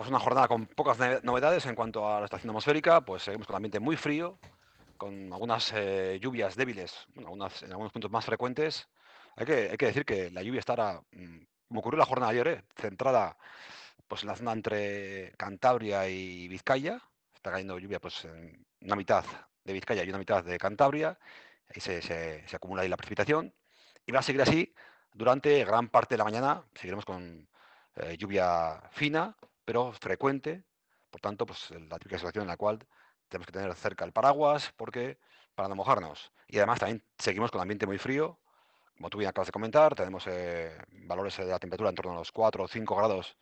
pues una jornada con pocas novedades en cuanto a la estación atmosférica, pues seguimos con ambiente muy frío, con algunas eh, lluvias débiles, en algunos puntos más frecuentes. Hay que, hay que decir que la lluvia estará, mm, como ocurrió la jornada ayer, eh, centrada pues, en la zona entre Cantabria y Vizcaya. Está cayendo lluvia pues, en una mitad de Vizcaya y una mitad de Cantabria. Ahí se, se acumula ahí la precipitación. Y va a seguir así durante gran parte de la mañana. Seguiremos con eh, lluvia fina, pero frecuente. Por tanto, pues la típica situación en la cual tenemos que tener cerca el paraguas porque para no mojarnos. Y además también seguimos con ambiente muy frío. Como tú bien acabas de comentar, tenemos eh, valores de la temperatura en torno a los 4 o 5 grados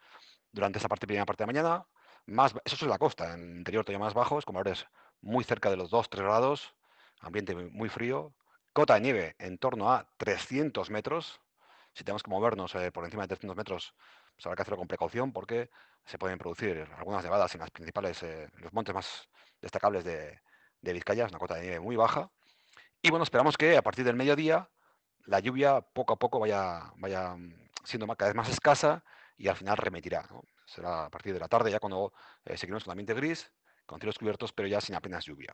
durante esa parte, primera parte de la mañana. Más, eso es la costa, en el interior todavía más bajos, con valores muy cerca de los 2-3 grados, ambiente muy frío. Cota de nieve en torno a 300 metros. Si tenemos que movernos eh, por encima de 300 metros, pues habrá que hacerlo con precaución porque se pueden producir algunas nevadas en las principales, eh, los montes más destacables de, de Vizcaya, es una cota de nieve muy baja. Y bueno, esperamos que a partir del mediodía la lluvia poco a poco vaya, vaya mm, siendo cada vez más escasa y al final remitirá. Será a partir de la tarde ya cuando eh, seguiremos con ambiente gris, con cielos cubiertos, pero ya sin apenas lluvia.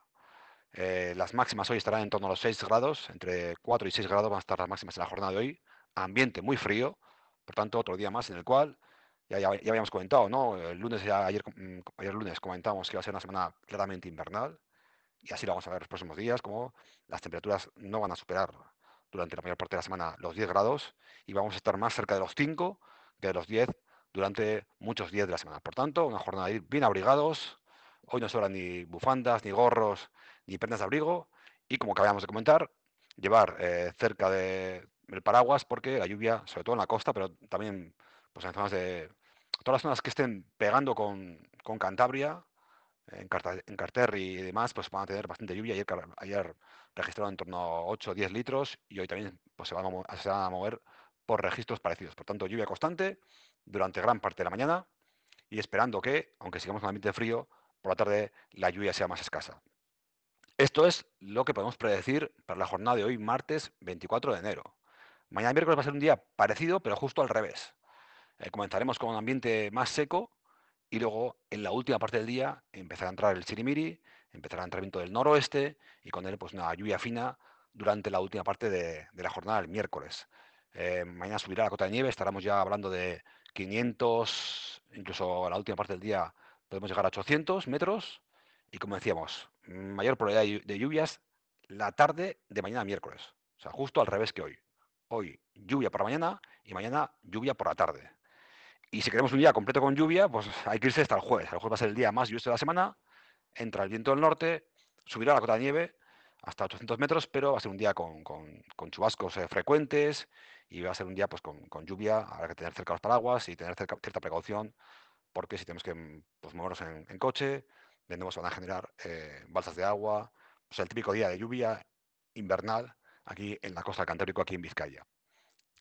Eh, las máximas hoy estarán en torno a los 6 grados, entre 4 y 6 grados van a estar las máximas en la jornada de hoy. Ambiente muy frío, por tanto, otro día más en el cual ya, ya, habíamos comentado, ¿no? El lunes, ya, ayer, mm, ayer lunes comentamos que iba a ser una semana claramente invernal y así lo vamos a ver los próximos días, como las temperaturas no van a superar durante la mayor parte de la semana los 10 grados y vamos a estar más cerca de los 5 que de los 10 durante muchos días de la semana. Por tanto, una jornada de ir bien abrigados. Hoy no sobran ni bufandas, ni gorros, ni prendas de abrigo. Y como acabamos de comentar, llevar eh, cerca de, el paraguas porque la lluvia, sobre todo en la costa, pero también pues, en zonas de. Todas las zonas que estén pegando con, con Cantabria, en, en Carterri y demás, pues van a tener bastante lluvia. Ayer, ayer registraron en torno a 8 o 10 litros y hoy también pues, se, van a, mover por registros parecidos. Por tanto, lluvia constante durante gran parte de la mañana y esperando que, aunque sigamos con ambiente frío, por la tarde la lluvia sea más escasa. Esto es lo que podemos predecir para la jornada de hoy, martes 24 de enero. Mañana miércoles va a ser un día parecido, pero justo al revés. Eh, comenzaremos con un ambiente más seco y luego en la última parte del día empezará a entrar el chirimiri, empezará a entrar viento del noroeste y con él pues una lluvia fina durante la última parte de, la jornada del miércoles. Eh, mañana subirá la cota de nieve, estaremos ya hablando de 500, incluso la última parte del día podemos llegar a 800 metros y como decíamos, mayor probabilidad de lluvias la tarde de mañana miércoles, o sea, justo al revés que hoy. Hoy lluvia por la mañana y mañana lluvia por la tarde. Y si queremos un día completo con lluvia, pues hay que irse hasta el jueves. El jueves va a ser el día más lluvioso de la semana. Entra el viento del norte, subirá la cota de nieve hasta 800 metros, pero va a ser un día con, chubascos eh, frecuentes y va a ser un día pues, con, lluvia. Habrá que tener cerca los paraguas y tener cierta precaución, porque si tenemos que pues, movernos en, coche, de nuevo se van a generar eh, balsas de agua. Pues el típico día de lluvia invernal aquí en la costa Cantábrico, aquí en Vizcaya.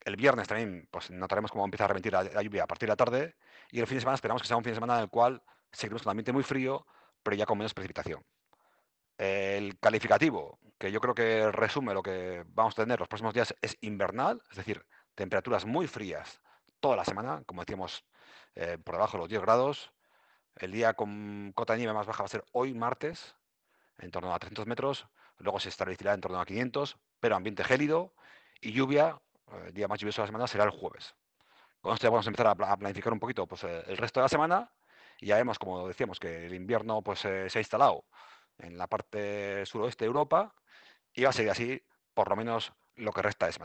El viernes también pues, notaremos cómo empieza a reventir la, lluvia a partir de la tarde y el fin de semana esperamos que sea un fin de semana en el cual seguiremos un ambiente muy frío, pero ya con menos precipitación. El calificativo, que yo creo que resume lo que vamos a tener los próximos días, es invernal, es decir, temperaturas muy frías toda la semana, como decíamos, eh, por debajo de los 10 grados. El día con cota de nieve más baja va a ser hoy martes, en torno a 300 metros, luego se establecerá en torno a 500, pero ambiente gélido y lluvia, el día más lluvioso de la semana será el jueves. Con esto ya vamos a empezar a planificar un poquito pues, eh, el resto de la semana y ya vemos, como decíamos, que el invierno pues, eh, se ha instalado en la parte suroeste de Europa y va a seguir así por lo menos lo que resta de semana.